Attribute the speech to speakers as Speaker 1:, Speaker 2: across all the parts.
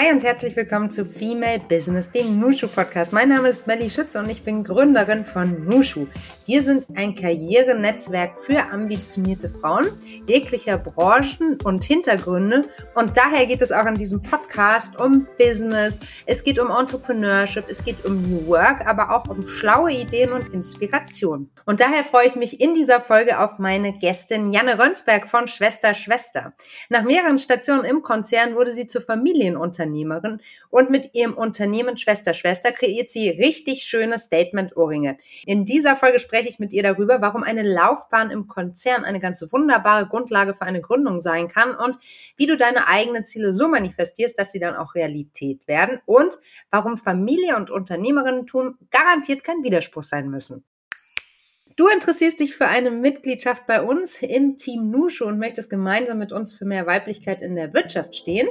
Speaker 1: Hi und herzlich willkommen zu Female Business, dem Nushu Podcast. Mein Name ist Melly Schütze und ich bin Gründerin von Nushu. Wir sind ein Karrierenetzwerk für ambitionierte Frauen jeglicher Branchen und Hintergründe und daher geht es auch in diesem Podcast um Business, es geht um Entrepreneurship, es geht um New Work, aber auch um schlaue Ideen und Inspiration. Und daher freue ich mich in dieser Folge auf meine Gästin Janne Rönsberg von Schwester Schwester. Nach mehreren Stationen im Konzern wurde sie zur Familienunternehmerin Unternehmerin und mit ihrem Unternehmen Schwester Schwester kreiert sie richtig schöne Statement-Ohrringe. In dieser Folge spreche ich mit ihr darüber, warum eine Laufbahn im Konzern eine ganz wunderbare Grundlage für eine Gründung sein kann und wie du deine eigenen Ziele so manifestierst, dass sie dann auch Realität werden und warum Familie und Unternehmerinnentum garantiert kein Widerspruch sein müssen. Du interessierst dich für eine Mitgliedschaft bei uns im Team Nushu und möchtest gemeinsam mit uns für mehr Weiblichkeit in der Wirtschaft stehen.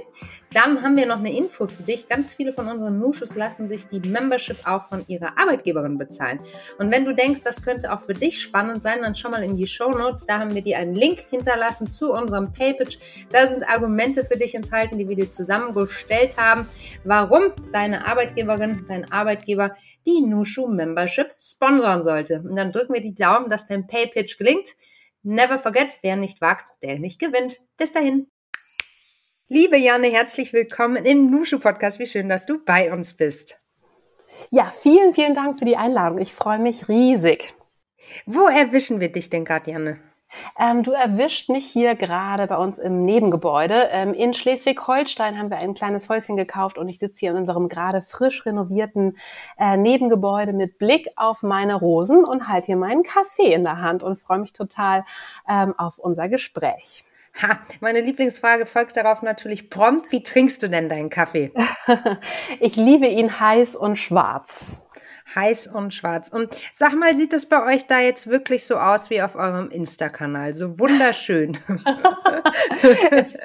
Speaker 1: Dann haben wir noch eine Info für dich. Ganz viele von unseren Nushus lassen sich die Membership auch von ihrer Arbeitgeberin bezahlen. Und wenn du denkst, das könnte auch für dich spannend sein, dann schau mal in die Show Notes. Da haben wir dir einen Link hinterlassen zu unserem Paypage. Da sind Argumente für dich enthalten, die wir dir zusammengestellt haben, warum deine Arbeitgeberin, dein Arbeitgeber die Nushu Membership sponsern sollte. Und dann drücken wir die Daumen, dass dein Pay-Pitch gelingt. Never forget, wer nicht wagt, der nicht gewinnt. Bis dahin. Liebe Janne, herzlich willkommen im Nushu Podcast. Wie schön, dass du bei uns bist.
Speaker 2: Ja, vielen, vielen Dank für die Einladung. Ich freue mich riesig.
Speaker 1: Wo erwischen wir dich denn gerade, Janne?
Speaker 2: Ähm, du erwischt mich hier gerade bei uns im Nebengebäude. Ähm, in Schleswig-Holstein haben wir ein kleines Häuschen gekauft und ich sitze hier in unserem gerade frisch renovierten äh, Nebengebäude mit Blick auf meine Rosen und halte hier meinen Kaffee in der Hand und freue mich total ähm, auf unser Gespräch.
Speaker 1: Ha, meine Lieblingsfrage folgt darauf natürlich prompt. Wie trinkst du denn deinen Kaffee?
Speaker 2: ich liebe ihn heiß und schwarz
Speaker 1: heiß und schwarz. Und sag mal, sieht das bei euch da jetzt wirklich so aus wie auf eurem Insta-Kanal? So wunderschön.
Speaker 2: es,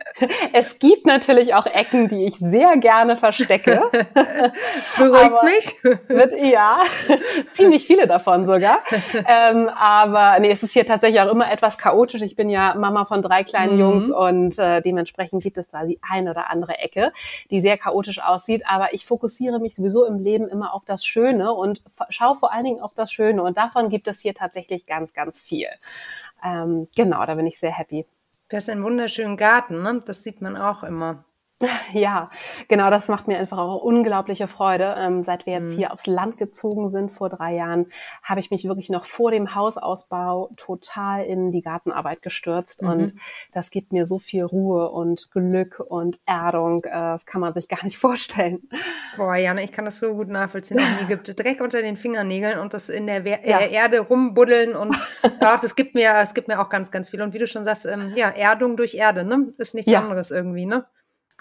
Speaker 2: es, gibt natürlich auch Ecken, die ich sehr gerne verstecke.
Speaker 1: Das beruhigt aber mich.
Speaker 2: Wird, ja, ziemlich viele davon sogar. Ähm, aber nee, es ist hier tatsächlich auch immer etwas chaotisch. Ich bin ja Mama von drei kleinen mhm. Jungs und äh, dementsprechend gibt es da die eine oder andere Ecke, die sehr chaotisch aussieht. Aber ich fokussiere mich sowieso im Leben immer auf das Schöne und schau vor allen Dingen auf das Schöne. Und davon gibt es hier tatsächlich ganz, ganz viel. Ähm, genau, da bin ich sehr happy.
Speaker 1: Du hast einen wunderschönen Garten, ne? Das sieht man auch immer.
Speaker 2: Ja, genau, das macht mir einfach auch unglaubliche Freude. Ähm, seit wir jetzt mhm. hier aufs Land gezogen sind vor drei Jahren, habe ich mich wirklich noch vor dem Hausausbau total in die Gartenarbeit gestürzt. Mhm. Und das gibt mir so viel Ruhe und Glück und Erdung. Äh, das kann man sich gar nicht vorstellen.
Speaker 1: Boah, Jana, ich kann das so gut nachvollziehen. Mir gibt Dreck unter den Fingernägeln und das in der We ja. äh, Erde rumbuddeln und ach, das gibt mir, es gibt mir auch ganz, ganz viel. Und wie du schon sagst, ähm, ja, Erdung durch Erde, ne? Ist nichts ja. anderes irgendwie, ne?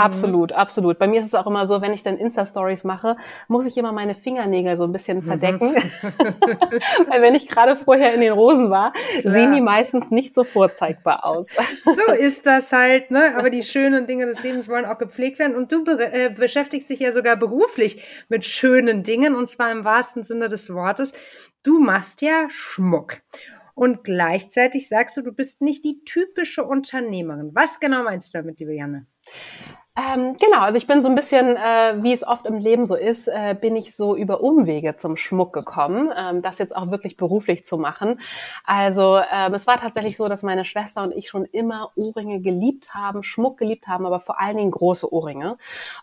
Speaker 2: Mhm. Absolut, absolut. Bei mir ist es auch immer so, wenn ich dann Insta-Stories mache, muss ich immer meine Fingernägel so ein bisschen mhm. verdecken. Weil wenn ich gerade vorher in den Rosen war, ja. sehen die meistens nicht so vorzeigbar aus.
Speaker 1: so ist das halt, ne? Aber die schönen Dinge des Lebens wollen auch gepflegt werden. Und du be äh, beschäftigst dich ja sogar beruflich mit schönen Dingen, und zwar im wahrsten Sinne des Wortes. Du machst ja Schmuck. Und gleichzeitig sagst du, du bist nicht die typische Unternehmerin. Was genau meinst du damit, liebe Janne?
Speaker 2: Ähm, genau, also ich bin so ein bisschen, äh, wie es oft im Leben so ist, äh, bin ich so über Umwege zum Schmuck gekommen, ähm, das jetzt auch wirklich beruflich zu machen. Also ähm, es war tatsächlich so, dass meine Schwester und ich schon immer Ohrringe geliebt haben, Schmuck geliebt haben, aber vor allen Dingen große Ohrringe.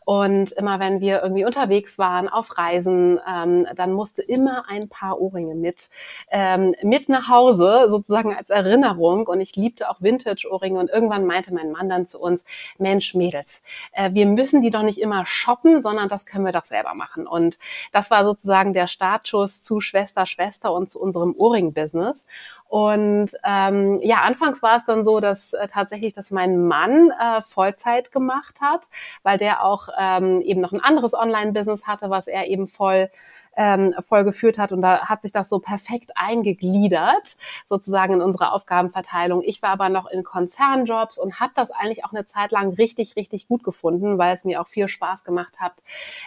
Speaker 2: Und immer wenn wir irgendwie unterwegs waren, auf Reisen, ähm, dann musste immer ein paar Ohrringe mit, ähm, mit nach Hause, sozusagen als Erinnerung. Und ich liebte auch Vintage-Ohrringe. Und irgendwann meinte mein Mann dann zu uns, Mensch, Mädels, äh, wir müssen die doch nicht immer shoppen, sondern das können wir doch selber machen. Und das war sozusagen der Startschuss zu Schwester, Schwester und zu unserem Ohrring-Business. Und ähm, ja, anfangs war es dann so, dass äh, tatsächlich, dass mein Mann äh, Vollzeit gemacht hat, weil der auch ähm, eben noch ein anderes Online-Business hatte, was er eben voll ähm, voll geführt hat und da hat sich das so perfekt eingegliedert, sozusagen in unsere Aufgabenverteilung. Ich war aber noch in Konzernjobs und habe das eigentlich auch eine Zeit lang richtig, richtig gut gefunden, weil es mir auch viel Spaß gemacht hat,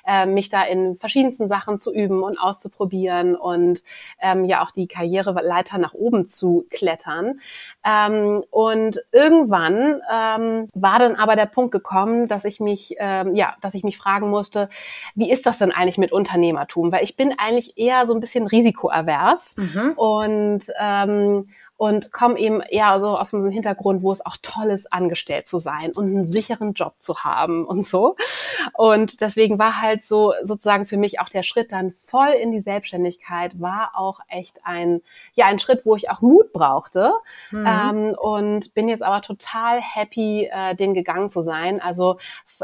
Speaker 2: äh, mich da in verschiedensten Sachen zu üben und auszuprobieren und ähm, ja auch die Karriereleiter nach oben zu klettern. Ähm, und irgendwann ähm, war dann aber der Punkt gekommen, dass ich mich, ähm, ja, dass ich mich fragen musste, wie ist das denn eigentlich mit Unternehmertum? Weil ich bin eigentlich eher so ein bisschen risikoavers mhm. und ähm, und komme eben eher so aus einem Hintergrund, wo es auch toll ist, angestellt zu sein und einen sicheren Job zu haben und so. Und deswegen war halt so sozusagen für mich auch der Schritt dann voll in die Selbstständigkeit war auch echt ein, ja, ein Schritt, wo ich auch Mut brauchte. Mhm. Ähm, und bin jetzt aber total happy, äh, den gegangen zu sein. Also,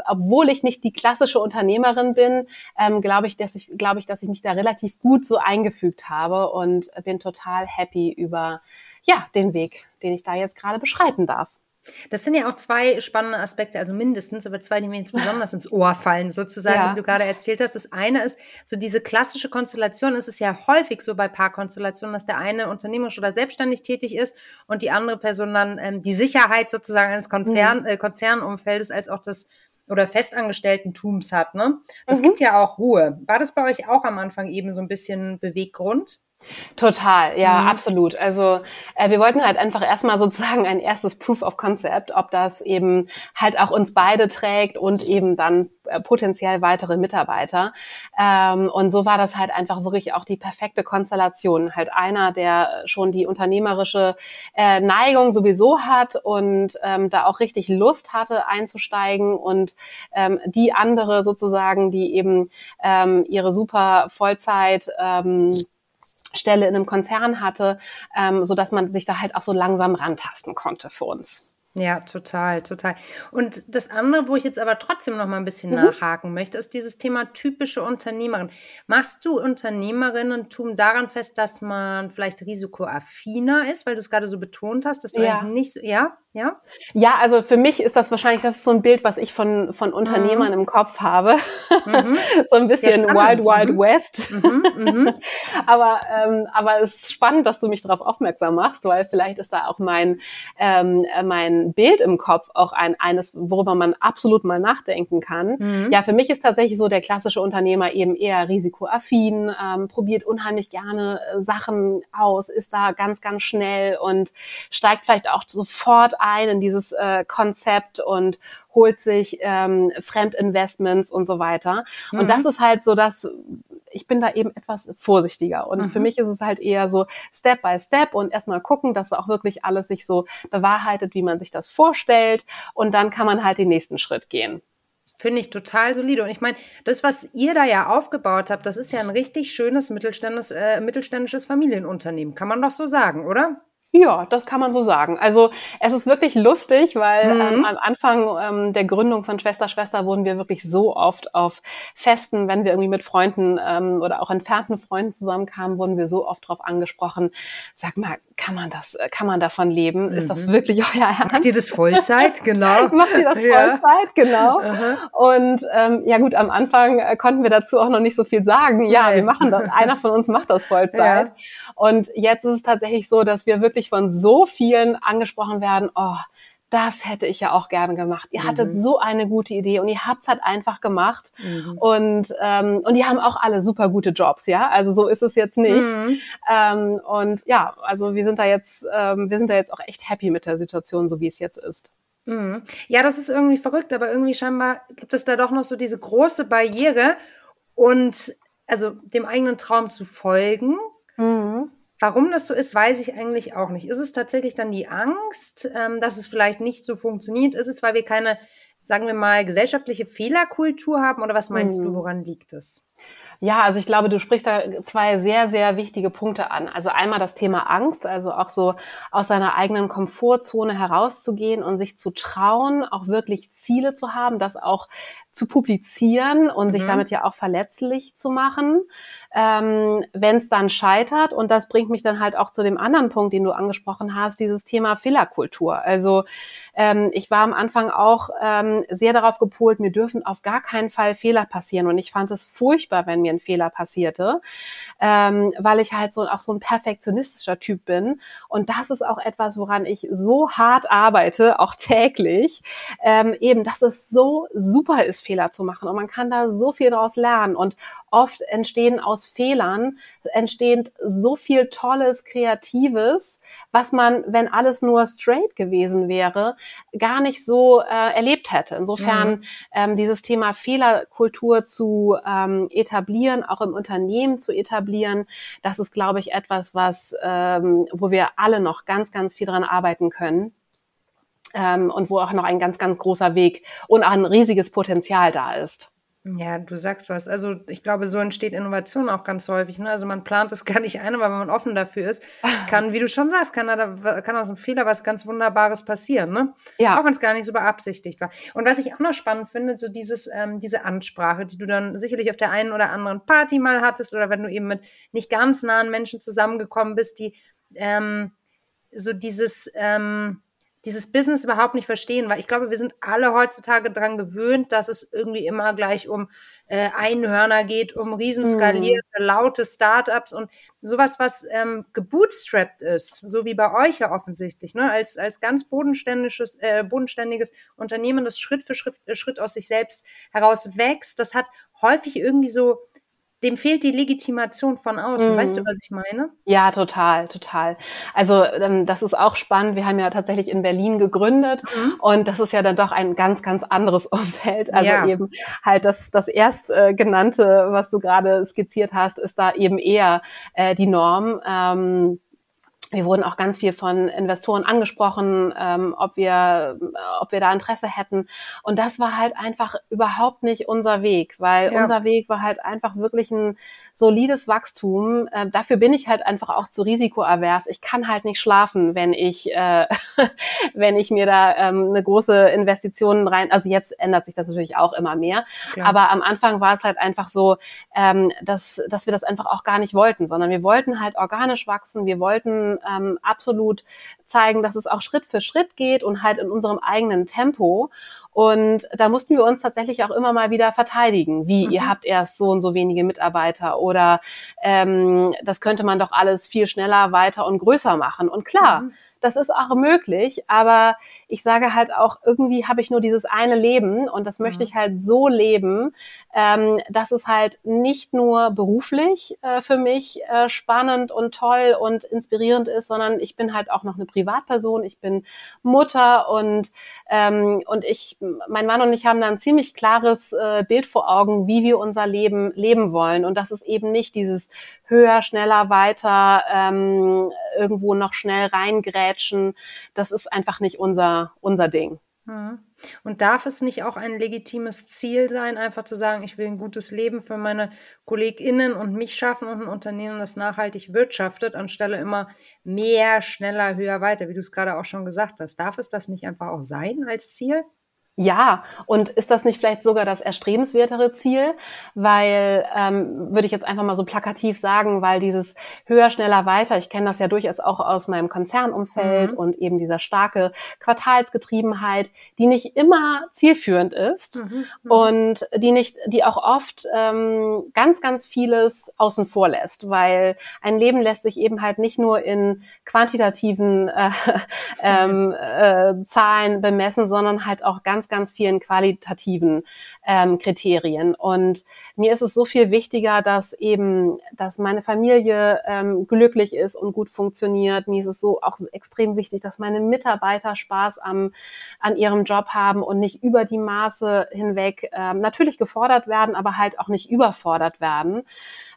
Speaker 2: obwohl ich nicht die klassische Unternehmerin bin, ähm, glaube ich, dass ich, glaube ich, dass ich mich da relativ gut so eingefügt habe und bin total happy über ja, den Weg, den ich da jetzt gerade beschreiten darf.
Speaker 1: Das sind ja auch zwei spannende Aspekte, also mindestens, aber zwei, die mir jetzt besonders ins Ohr fallen, sozusagen, ja. wie du gerade erzählt hast. Das eine ist so diese klassische Konstellation. Es ist ja häufig so bei Paarkonstellationen, dass der eine unternehmerisch oder selbstständig tätig ist und die andere Person dann ähm, die Sicherheit sozusagen eines Konzern, mhm. äh, Konzernumfeldes als auch das oder Festangestelltentums hat. Ne? Das mhm. gibt ja auch Ruhe. War das bei euch auch am Anfang eben so ein bisschen Beweggrund?
Speaker 2: Total, ja, mhm. absolut. Also äh, wir wollten halt einfach erstmal sozusagen ein erstes Proof of Concept, ob das eben halt auch uns beide trägt und eben dann äh, potenziell weitere Mitarbeiter. Ähm, und so war das halt einfach wirklich auch die perfekte Konstellation. Halt einer, der schon die unternehmerische äh, Neigung sowieso hat und ähm, da auch richtig Lust hatte einzusteigen und ähm, die andere sozusagen, die eben ähm, ihre super Vollzeit ähm, Stelle in einem Konzern hatte, ähm, so dass man sich da halt auch so langsam rantasten konnte für uns.
Speaker 1: Ja, total, total. Und das andere, wo ich jetzt aber trotzdem noch mal ein bisschen mhm. nachhaken möchte, ist dieses Thema typische Unternehmerin. Machst du Unternehmerinnentum daran fest, dass man vielleicht risikoaffiner ist, weil du es gerade so betont hast, dass du ja. nicht so, ja? Ja?
Speaker 2: Ja, also für mich ist das wahrscheinlich, das ist so ein Bild, was ich von, von Unternehmern mhm. im Kopf habe. Mhm. so ein bisschen Wild Wild mhm. West. Mhm, mhm. aber, ähm, aber es ist spannend, dass du mich darauf aufmerksam machst, weil vielleicht ist da auch mein, ähm, mein Bild im Kopf auch ein, eines, worüber man absolut mal nachdenken kann. Mhm. Ja, für mich ist tatsächlich so der klassische Unternehmer eben eher risikoaffin, ähm, probiert unheimlich gerne äh, Sachen aus, ist da ganz, ganz schnell und steigt vielleicht auch sofort ein in dieses äh, Konzept und holt sich ähm, Fremdinvestments und so weiter. Mhm. Und das ist halt so, dass ich bin da eben etwas vorsichtiger. Und mhm. für mich ist es halt eher so Step by Step und erstmal gucken, dass auch wirklich alles sich so bewahrheitet, wie man sich das vorstellt. Und dann kann man halt den nächsten Schritt gehen.
Speaker 1: Finde ich total solide. Und ich meine, das, was ihr da ja aufgebaut habt, das ist ja ein richtig schönes mittelständisches, äh, mittelständisches Familienunternehmen. Kann man doch so sagen, oder?
Speaker 2: Ja, das kann man so sagen. Also es ist wirklich lustig, weil mhm. ähm, am Anfang ähm, der Gründung von Schwester Schwester wurden wir wirklich so oft auf Festen, wenn wir irgendwie mit Freunden ähm, oder auch entfernten Freunden zusammenkamen, wurden wir so oft darauf angesprochen. Sag mal, kann man das, äh, kann man davon leben? Mhm. Ist das mhm. wirklich euer
Speaker 1: Ernst? Macht ihr das Vollzeit? Genau.
Speaker 2: Macht ihr das Vollzeit? Ja. Genau. Aha. Und ähm, ja gut, am Anfang äh, konnten wir dazu auch noch nicht so viel sagen. Ja, Nein. wir machen das. Einer von uns macht das Vollzeit. Ja. Und jetzt ist es tatsächlich so, dass wir wirklich wirklich von so vielen angesprochen werden, oh, das hätte ich ja auch gerne gemacht. Ihr mhm. hattet so eine gute Idee und ihr habt es halt einfach gemacht. Mhm. Und, ähm, und die haben auch alle super gute Jobs, ja. Also so ist es jetzt nicht. Mhm. Ähm, und ja, also wir sind da jetzt, ähm, wir sind da jetzt auch echt happy mit der Situation, so wie es jetzt ist.
Speaker 1: Mhm. Ja, das ist irgendwie verrückt, aber irgendwie scheinbar gibt es da doch noch so diese große Barriere und also dem eigenen Traum zu folgen. Mhm. Warum das so ist, weiß ich eigentlich auch nicht. Ist es tatsächlich dann die Angst, ähm, dass es vielleicht nicht so funktioniert? Ist es, weil wir keine, sagen wir mal, gesellschaftliche Fehlerkultur haben? Oder was meinst hm. du, woran liegt es?
Speaker 2: Ja, also ich glaube, du sprichst da zwei sehr, sehr wichtige Punkte an. Also einmal das Thema Angst, also auch so aus seiner eigenen Komfortzone herauszugehen und sich zu trauen, auch wirklich Ziele zu haben, das auch zu publizieren und mhm. sich damit ja auch verletzlich zu machen, ähm, wenn es dann scheitert. Und das bringt mich dann halt auch zu dem anderen Punkt, den du angesprochen hast, dieses Thema Fehlerkultur. Also ähm, ich war am Anfang auch ähm, sehr darauf gepolt, mir dürfen auf gar keinen Fall Fehler passieren. Und ich fand es furchtbar, wenn mir ein Fehler passierte, ähm, weil ich halt so auch so ein perfektionistischer Typ bin. Und das ist auch etwas, woran ich so hart arbeite, auch täglich, ähm, eben, dass es so super ist, Fehler zu machen. Und man kann da so viel daraus lernen. Und oft entstehen aus Fehlern, entsteht so viel Tolles, Kreatives, was man, wenn alles nur straight gewesen wäre, gar nicht so äh, erlebt hätte. Insofern mhm. ähm, dieses Thema Fehlerkultur zu ähm, etablieren, auch im Unternehmen zu etablieren, das ist, glaube ich, etwas, was, ähm, wo wir alle noch ganz, ganz viel dran arbeiten können. Ähm, und wo auch noch ein ganz, ganz großer Weg und auch ein riesiges Potenzial da ist.
Speaker 1: Ja, du sagst was. Also ich glaube, so entsteht Innovation auch ganz häufig. Ne? Also man plant es gar nicht ein, aber wenn man offen dafür ist, kann, wie du schon sagst, kann, da, kann aus einem Fehler was ganz Wunderbares passieren. Ne? Ja. Auch wenn es gar nicht so beabsichtigt war. Und was ich auch noch spannend finde, so dieses, ähm, diese Ansprache, die du dann sicherlich auf der einen oder anderen Party mal hattest oder wenn du eben mit nicht ganz nahen Menschen zusammengekommen bist, die ähm, so dieses... Ähm, dieses Business überhaupt nicht verstehen, weil ich glaube, wir sind alle heutzutage daran gewöhnt, dass es irgendwie immer gleich um äh, Einhörner geht, um riesenskalierte, mm. laute Startups und sowas, was ähm, gebootstrapped ist, so wie bei euch ja offensichtlich, ne? als, als ganz bodenständiges, äh, bodenständiges Unternehmen, das Schritt für Schritt, äh, Schritt aus sich selbst heraus wächst, das hat häufig irgendwie so dem fehlt die Legitimation von außen. Mhm. Weißt du, mhm. was ich meine?
Speaker 2: Ja, total, total. Also ähm, das ist auch spannend. Wir haben ja tatsächlich in Berlin gegründet mhm. und das ist ja dann doch ein ganz, ganz anderes Umfeld. Also ja. eben halt das, das erst äh, genannte, was du gerade skizziert hast, ist da eben eher äh, die Norm. Ähm, wir wurden auch ganz viel von Investoren angesprochen, ähm, ob wir, ob wir da Interesse hätten. Und das war halt einfach überhaupt nicht unser Weg, weil ja. unser Weg war halt einfach wirklich ein solides Wachstum. Äh, dafür bin ich halt einfach auch zu risikoavers. Ich kann halt nicht schlafen, wenn ich, äh, wenn ich mir da ähm, eine große Investition rein. Also jetzt ändert sich das natürlich auch immer mehr. Klar. Aber am Anfang war es halt einfach so, ähm, dass, dass wir das einfach auch gar nicht wollten, sondern wir wollten halt organisch wachsen. Wir wollten ähm, absolut zeigen, dass es auch Schritt für Schritt geht und halt in unserem eigenen Tempo. Und da mussten wir uns tatsächlich auch immer mal wieder verteidigen, wie mhm. ihr habt erst so und so wenige Mitarbeiter oder ähm, das könnte man doch alles viel schneller, weiter und größer machen. Und klar, mhm. Das ist auch möglich, aber ich sage halt auch, irgendwie habe ich nur dieses eine Leben und das möchte mhm. ich halt so leben, ähm, dass es halt nicht nur beruflich äh, für mich äh, spannend und toll und inspirierend ist, sondern ich bin halt auch noch eine Privatperson, ich bin Mutter und, ähm, und ich, mein Mann und ich haben da ein ziemlich klares äh, Bild vor Augen, wie wir unser Leben leben wollen. Und das ist eben nicht dieses höher, schneller, weiter, ähm, irgendwo noch schnell reingrätschen. Das ist einfach nicht unser unser, Ding.
Speaker 1: Mhm. Und darf es nicht auch ein legitimes Ziel sein, einfach zu sagen, ich will ein gutes Leben für meine KollegInnen und mich schaffen und ein Unternehmen, das nachhaltig wirtschaftet, anstelle immer mehr, schneller, höher, weiter, wie du es gerade auch schon gesagt hast. Darf es das nicht einfach auch sein als Ziel?
Speaker 2: Ja, und ist das nicht vielleicht sogar das erstrebenswertere Ziel? Weil, ähm, würde ich jetzt einfach mal so plakativ sagen, weil dieses höher, schneller, weiter, ich kenne das ja durchaus auch aus meinem Konzernumfeld mhm. und eben dieser starke Quartalsgetriebenheit, die nicht immer zielführend ist mhm. Mhm. und die nicht, die auch oft ähm, ganz, ganz vieles außen vor lässt, weil ein Leben lässt sich eben halt nicht nur in quantitativen äh, ähm, äh, Zahlen bemessen, sondern halt auch ganz ganz, vielen qualitativen ähm, Kriterien. Und mir ist es so viel wichtiger, dass eben, dass meine Familie ähm, glücklich ist und gut funktioniert. Mir ist es so auch extrem wichtig, dass meine Mitarbeiter Spaß am, an ihrem Job haben und nicht über die Maße hinweg ähm, natürlich gefordert werden, aber halt auch nicht überfordert werden.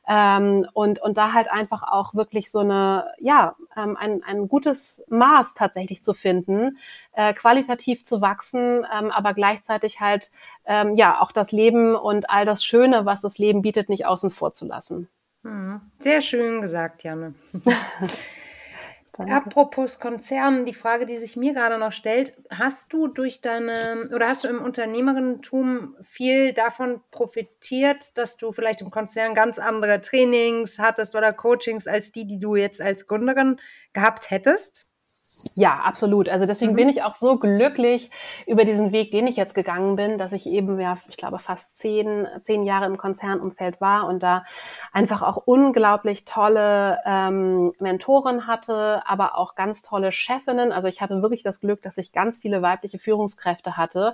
Speaker 2: Ähm, und, und da halt einfach auch wirklich so eine, ja, ähm, ein, ein gutes Maß tatsächlich zu finden, äh, qualitativ zu wachsen, ähm, aber gleichzeitig halt, ähm, ja, auch das Leben und all das Schöne, was das Leben bietet, nicht außen vor zu lassen.
Speaker 1: Mhm. Sehr schön gesagt, Janne. Danke. Apropos Konzern, die Frage, die sich mir gerade noch stellt, hast du durch deine oder hast du im Unternehmerinnentum viel davon profitiert, dass du vielleicht im Konzern ganz andere Trainings hattest oder Coachings als die, die du jetzt als Gründerin gehabt hättest?
Speaker 2: Ja, absolut. Also deswegen mhm. bin ich auch so glücklich über diesen Weg, den ich jetzt gegangen bin, dass ich eben ja, ich glaube, fast zehn, zehn Jahre im Konzernumfeld war und da einfach auch unglaublich tolle ähm, Mentoren hatte, aber auch ganz tolle Chefinnen. Also ich hatte wirklich das Glück, dass ich ganz viele weibliche Führungskräfte hatte,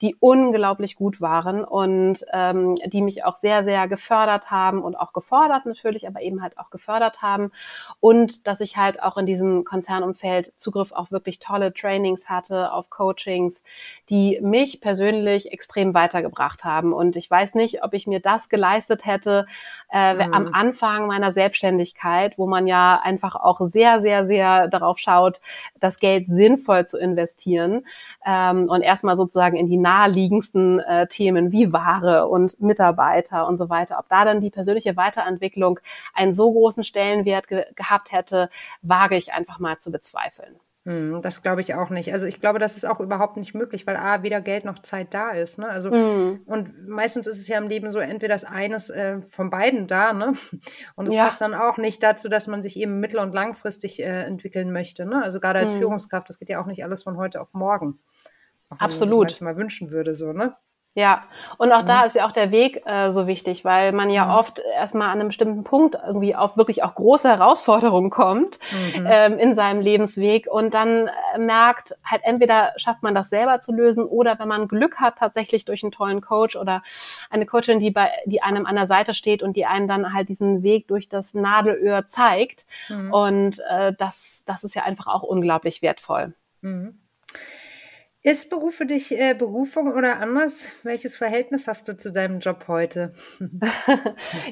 Speaker 2: die unglaublich gut waren und ähm, die mich auch sehr, sehr gefördert haben und auch gefordert natürlich, aber eben halt auch gefördert haben. Und dass ich halt auch in diesem Konzernumfeld Zugriff Zugriff auf wirklich tolle Trainings hatte, auf Coachings, die mich persönlich extrem weitergebracht haben. Und ich weiß nicht, ob ich mir das geleistet hätte äh, mhm. am Anfang meiner Selbstständigkeit, wo man ja einfach auch sehr, sehr, sehr darauf schaut, das Geld sinnvoll zu investieren ähm, und erstmal sozusagen in die naheliegendsten äh, Themen wie Ware und Mitarbeiter und so weiter. Ob da dann die persönliche Weiterentwicklung einen so großen Stellenwert ge gehabt hätte, wage ich einfach mal zu bezweifeln.
Speaker 1: Hm, das glaube ich auch nicht. Also ich glaube, das ist auch überhaupt nicht möglich, weil A, weder Geld noch Zeit da ist. Ne? Also, mhm. und meistens ist es ja im Leben so, entweder das eines äh, von beiden da, ne? Und es ja. passt dann auch nicht dazu, dass man sich eben mittel- und langfristig äh, entwickeln möchte. Ne? Also gerade als mhm. Führungskraft, das geht ja auch nicht alles von heute auf morgen.
Speaker 2: Auch Absolut.
Speaker 1: Man sich manchmal wünschen würde, so, ne?
Speaker 2: Ja, und auch mhm. da ist ja auch der Weg äh, so wichtig, weil man ja mhm. oft erstmal an einem bestimmten Punkt irgendwie auf wirklich auch große Herausforderungen kommt mhm. ähm, in seinem Lebensweg und dann äh, merkt, halt entweder schafft man das selber zu lösen oder wenn man Glück hat, tatsächlich durch einen tollen Coach oder eine Coachin, die bei, die einem an der Seite steht und die einem dann halt diesen Weg durch das Nadelöhr zeigt. Mhm. Und äh, das, das ist ja einfach auch unglaublich wertvoll. Mhm.
Speaker 1: Ist Beruf für dich äh, Berufung oder anders? Welches Verhältnis hast du zu deinem Job heute?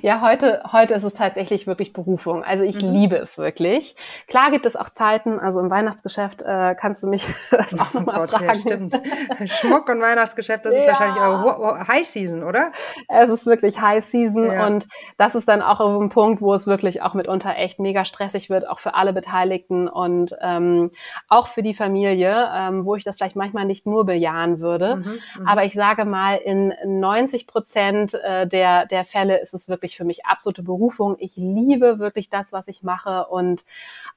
Speaker 2: ja, heute, heute ist es tatsächlich wirklich Berufung. Also ich mhm. liebe es wirklich. Klar gibt es auch Zeiten, also im Weihnachtsgeschäft äh, kannst du mich das auch nochmal oh fragen. Ja,
Speaker 1: stimmt. Schmuck und Weihnachtsgeschäft, das ist ja. wahrscheinlich eure High Season, oder?
Speaker 2: Es ist wirklich High Season ja. und das ist dann auch ein Punkt, wo es wirklich auch mitunter echt mega stressig wird, auch für alle Beteiligten und ähm, auch für die Familie, ähm, wo ich das vielleicht manchmal manchmal nicht nur bejahen würde. Mhm, mhm, Aber ich sage mal, in 90 Prozent äh, der, der Fälle ist es wirklich für mich absolute Berufung. Ich liebe wirklich das, was ich mache. Und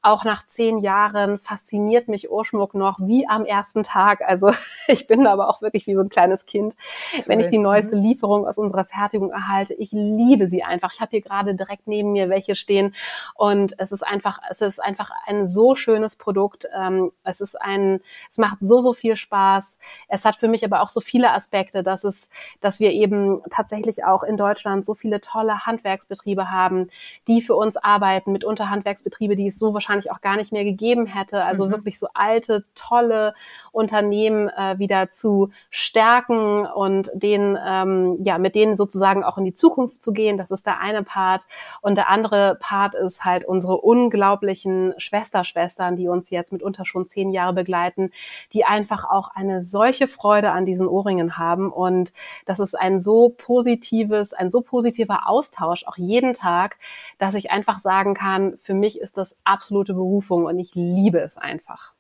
Speaker 2: auch nach zehn Jahren fasziniert mich Ohrschmuck noch wie am ersten Tag. Also ich bin aber auch wirklich wie so ein kleines Kind, Toll. wenn ich die neueste mhm. Lieferung aus unserer Fertigung erhalte. Ich liebe sie einfach. Ich habe hier gerade direkt neben mir welche stehen und es ist einfach, es ist einfach ein so schönes Produkt. Ähm, es ist ein, es macht so, so viel Spaß. Spaß. Es hat für mich aber auch so viele Aspekte, dass es, dass wir eben tatsächlich auch in Deutschland so viele tolle Handwerksbetriebe haben, die für uns arbeiten, mitunter Handwerksbetriebe, die es so wahrscheinlich auch gar nicht mehr gegeben hätte. Also mhm. wirklich so alte, tolle Unternehmen äh, wieder zu stärken und den, ähm, ja, mit denen sozusagen auch in die Zukunft zu gehen. Das ist der eine Part. Und der andere Part ist halt unsere unglaublichen Schwesterschwestern, die uns jetzt mitunter schon zehn Jahre begleiten, die einfach auch auch eine solche Freude an diesen Ohrringen haben und das ist ein so positives, ein so positiver Austausch auch jeden Tag, dass ich einfach sagen kann, für mich ist das absolute Berufung und ich liebe es einfach.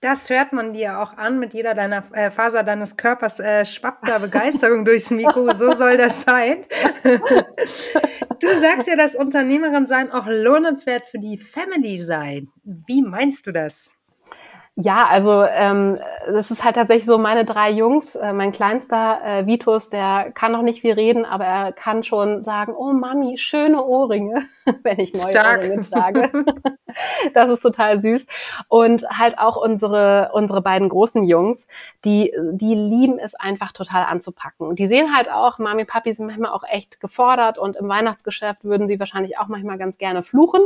Speaker 1: Das hört man dir auch an. Mit jeder deiner äh, Faser deines Körpers äh, schwappt da Begeisterung durchs Mikro. So soll das sein. du sagst ja, dass Unternehmerin sein auch lohnenswert für die Family sein. Wie meinst du das?
Speaker 2: Ja, also ähm, das ist halt tatsächlich so meine drei Jungs. Äh, mein kleinster äh, Vitus, der kann noch nicht viel reden, aber er kann schon sagen, oh Mami, schöne Ohrringe, wenn ich neue Stark. Ohrringe trage. das ist total süß. Und halt auch unsere unsere beiden großen Jungs, die die lieben es einfach total anzupacken. Die sehen halt auch, Mami, Papi sind manchmal auch echt gefordert und im Weihnachtsgeschäft würden sie wahrscheinlich auch manchmal ganz gerne fluchen,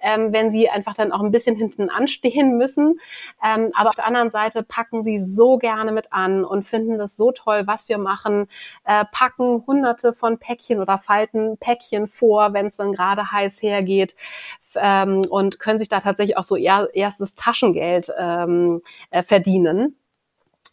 Speaker 2: ähm, wenn sie einfach dann auch ein bisschen hinten anstehen müssen. Ähm, aber auf der anderen Seite packen sie so gerne mit an und finden das so toll, was wir machen, äh, packen hunderte von Päckchen oder falten Päckchen vor, wenn es dann gerade heiß hergeht ähm, und können sich da tatsächlich auch so eher, erstes Taschengeld ähm, äh, verdienen.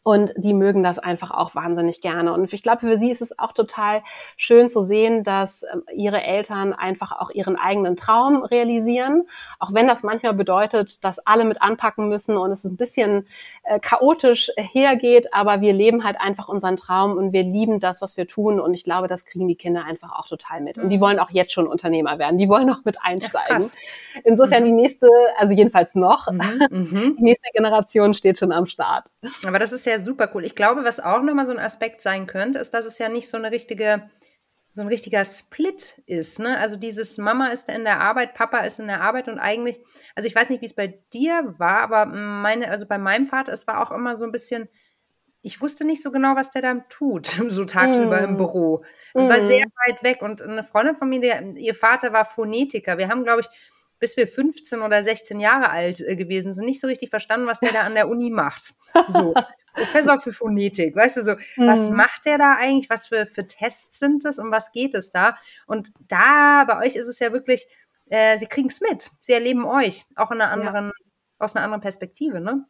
Speaker 2: Und die mögen das einfach auch wahnsinnig gerne. Und ich glaube, für sie ist es auch total schön zu sehen, dass ähm, ihre Eltern einfach auch ihren eigenen Traum realisieren. Auch wenn das manchmal bedeutet, dass alle mit anpacken müssen und es ein bisschen äh, chaotisch hergeht. Aber wir leben halt einfach unseren Traum und wir lieben das, was wir tun. Und ich glaube, das kriegen die Kinder einfach auch total mit. Und die mhm. wollen auch jetzt schon Unternehmer werden. Die wollen auch mit einsteigen. Ja, Insofern mhm. die nächste, also jedenfalls noch, mhm. mhm. die nächste Generation steht schon am Start.
Speaker 1: Aber das ist ja super cool. Ich glaube, was auch nochmal so ein Aspekt sein könnte, ist, dass es ja nicht so eine richtige, so ein richtiger Split ist. Ne? Also dieses Mama ist in der Arbeit, Papa ist in der Arbeit und eigentlich, also ich weiß nicht, wie es bei dir war, aber meine, also bei meinem Vater, es war auch immer so ein bisschen, ich wusste nicht so genau, was der da tut, so tagsüber mm. im Büro. Es mm. war sehr weit weg und eine Freundin von mir, der, ihr Vater war Phonetiker. Wir haben, glaube ich, bis wir 15 oder 16 Jahre alt äh, gewesen sind, nicht so richtig verstanden, was der da an der Uni macht. So. Professor für Phonetik, weißt du so, mhm. was macht der da eigentlich, was für, für Tests sind es und was geht es da? Und da, bei euch ist es ja wirklich, äh, sie kriegen es mit, sie erleben euch, auch in einer anderen, ja. aus einer anderen Perspektive, ne?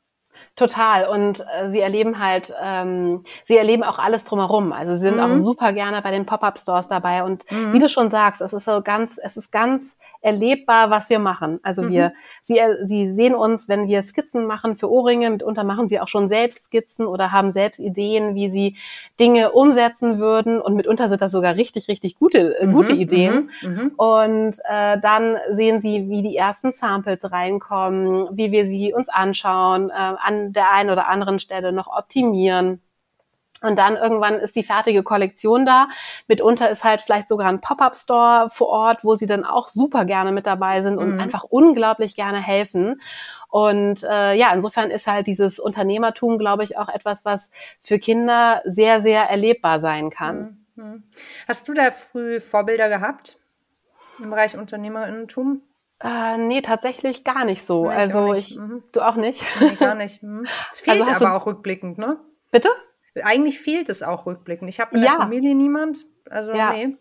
Speaker 2: Total. Und äh, sie erleben halt, ähm, sie erleben auch alles drumherum. Also sie sind mhm. auch super gerne bei den Pop-up-Stores dabei. Und mhm. wie du schon sagst, es ist so ganz, es ist ganz erlebbar, was wir machen. Also mhm. wir, sie, äh, sie sehen uns, wenn wir Skizzen machen für Ohrringe, mitunter machen sie auch schon selbst Skizzen oder haben selbst Ideen, wie sie Dinge umsetzen würden. Und mitunter sind das sogar richtig, richtig gute, äh, gute mhm. Ideen. Mhm. Mhm. Und äh, dann sehen sie, wie die ersten Samples reinkommen, wie wir sie uns anschauen. Äh, an der einen oder anderen Stelle noch optimieren. Und dann irgendwann ist die fertige Kollektion da. Mitunter ist halt vielleicht sogar ein Pop-up-Store vor Ort, wo sie dann auch super gerne mit dabei sind und mhm. einfach unglaublich gerne helfen. Und äh, ja, insofern ist halt dieses Unternehmertum, glaube ich, auch etwas, was für Kinder sehr, sehr erlebbar sein kann.
Speaker 1: Mhm. Hast du da früh Vorbilder gehabt im Bereich Unternehmerinnentum?
Speaker 2: Äh, nee, tatsächlich gar nicht so. Nee, also ich, ich mhm. du auch nicht?
Speaker 1: Nee, gar nicht. Mhm. Es fehlt also aber auch rückblickend, ne?
Speaker 2: Bitte?
Speaker 1: Eigentlich fehlt es auch rückblickend. Ich habe in der ja. Familie niemand. Also ja. nee.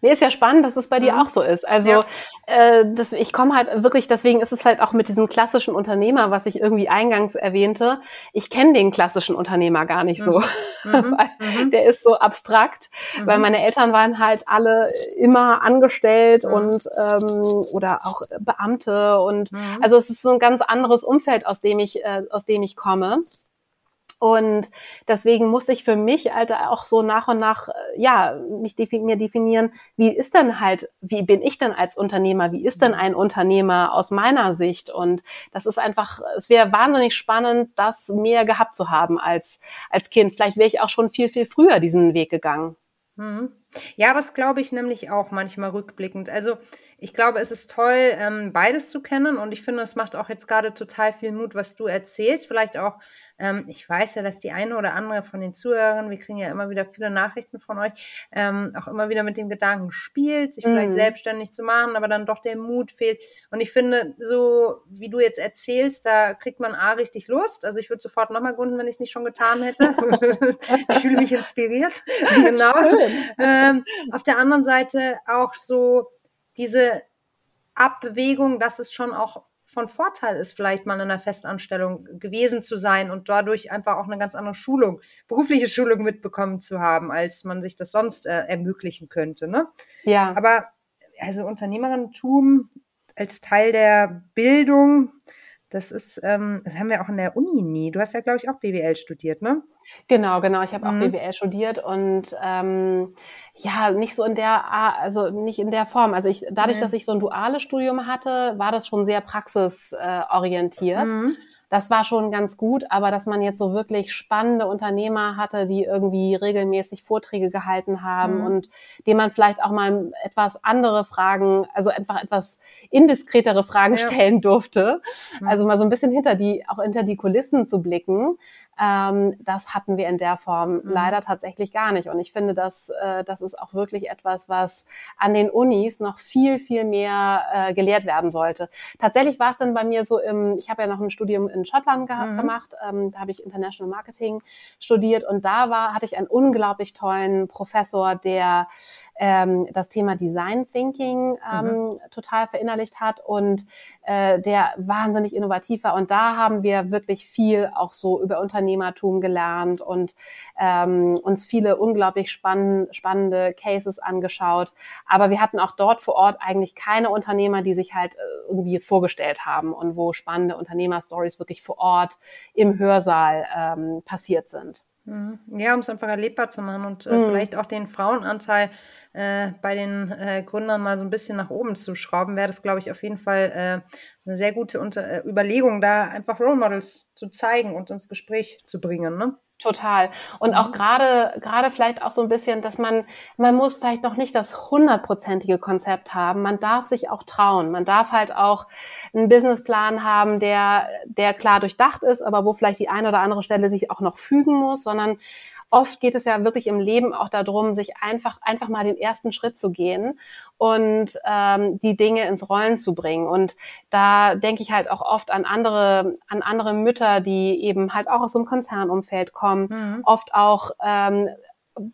Speaker 2: Nee, ist ja spannend, dass es bei dir mhm. auch so ist. Also ja. äh, das, ich komme halt wirklich, deswegen ist es halt auch mit diesem klassischen Unternehmer, was ich irgendwie eingangs erwähnte. Ich kenne den klassischen Unternehmer gar nicht so. Mhm. mhm. weil mhm. Der ist so abstrakt, weil mhm. meine Eltern waren halt alle immer angestellt und ähm, oder auch Beamte und also es ist so ein ganz anderes Umfeld, aus dem ich, äh, aus dem ich komme. Und deswegen musste ich für mich halt auch so nach und nach, äh, ja, mich defin mir definieren, wie ist denn halt, wie bin ich denn als Unternehmer? Wie ist denn ein Unternehmer aus meiner Sicht? Und das ist einfach, es wäre wahnsinnig spannend, das mehr gehabt zu haben als, als Kind. Vielleicht wäre ich auch schon viel, viel früher diesen Weg gegangen.
Speaker 1: Mhm. Ja, das glaube ich nämlich auch manchmal rückblickend. Also ich glaube, es ist toll, ähm, beides zu kennen und ich finde, es macht auch jetzt gerade total viel Mut, was du erzählst. Vielleicht auch, ähm, ich weiß ja, dass die eine oder andere von den Zuhörern, wir kriegen ja immer wieder viele Nachrichten von euch, ähm, auch immer wieder mit dem Gedanken spielt, sich mhm. vielleicht selbstständig zu machen, aber dann doch der Mut fehlt. Und ich finde, so wie du jetzt erzählst, da kriegt man A richtig Lust. Also ich würde sofort nochmal gründen, wenn ich es nicht schon getan hätte. ich fühle mich inspiriert. genau. Ähm, auf der anderen Seite auch so, diese Abwägung, dass es schon auch von Vorteil ist, vielleicht mal in einer Festanstellung gewesen zu sein und dadurch einfach auch eine ganz andere Schulung, berufliche Schulung mitbekommen zu haben, als man sich das sonst äh, ermöglichen könnte. Ne?
Speaker 2: Ja.
Speaker 1: Aber also Unternehmerentum als Teil der Bildung, das ist, ähm, das haben wir auch in der Uni nie. Du hast ja, glaube ich, auch BWL studiert, ne?
Speaker 2: Genau, genau. Ich habe auch mhm. BWL studiert und ähm, ja, nicht so in der, also nicht in der Form. Also ich, dadurch, mhm. dass ich so ein duales Studium hatte, war das schon sehr praxisorientiert. Mhm das war schon ganz gut, aber dass man jetzt so wirklich spannende Unternehmer hatte, die irgendwie regelmäßig Vorträge gehalten haben mhm. und dem man vielleicht auch mal etwas andere Fragen, also einfach etwas indiskretere Fragen ja. stellen durfte. Mhm. Also mal so ein bisschen hinter die, auch hinter die Kulissen zu blicken. Ähm, das hatten wir in der Form mhm. leider tatsächlich gar nicht. Und ich finde, dass äh, das ist auch wirklich etwas, was an den Unis noch viel, viel mehr äh, gelehrt werden sollte. Tatsächlich war es dann bei mir so im, ich habe ja noch ein Studium in Schottland mhm. gemacht, ähm, da habe ich International Marketing studiert und da war, hatte ich einen unglaublich tollen Professor, der ähm, das Thema Design Thinking ähm, mhm. total verinnerlicht hat und äh, der wahnsinnig innovativ war. Und da haben wir wirklich viel auch so über Unternehmertum gelernt und ähm, uns viele unglaublich spann spannende Cases angeschaut. Aber wir hatten auch dort vor Ort eigentlich keine Unternehmer, die sich halt äh, irgendwie vorgestellt haben und wo spannende Unternehmerstories wirklich vor Ort im Hörsaal ähm, passiert sind.
Speaker 1: Mhm. Ja, um es einfach erlebbar zu machen und äh, mhm. vielleicht auch den Frauenanteil äh, bei den äh, Gründern mal so ein bisschen nach oben zu schrauben, wäre das, glaube ich, auf jeden Fall äh, eine sehr gute Unter äh, Überlegung, da einfach Role Models zu zeigen und ins Gespräch zu bringen. Ne?
Speaker 2: Total. Und auch mhm. gerade, gerade vielleicht auch so ein bisschen, dass man, man muss vielleicht noch nicht das hundertprozentige Konzept haben. Man darf sich auch trauen. Man darf halt auch einen Businessplan haben, der, der klar durchdacht ist, aber wo vielleicht die eine oder andere Stelle sich auch noch fügen muss, sondern oft geht es ja wirklich im Leben auch darum, sich einfach, einfach mal den ersten Schritt zu gehen und ähm, die Dinge ins Rollen zu bringen. Und da denke ich halt auch oft an andere, an andere Mütter, die eben halt auch aus so einem Konzernumfeld kommen, mhm. oft auch ähm,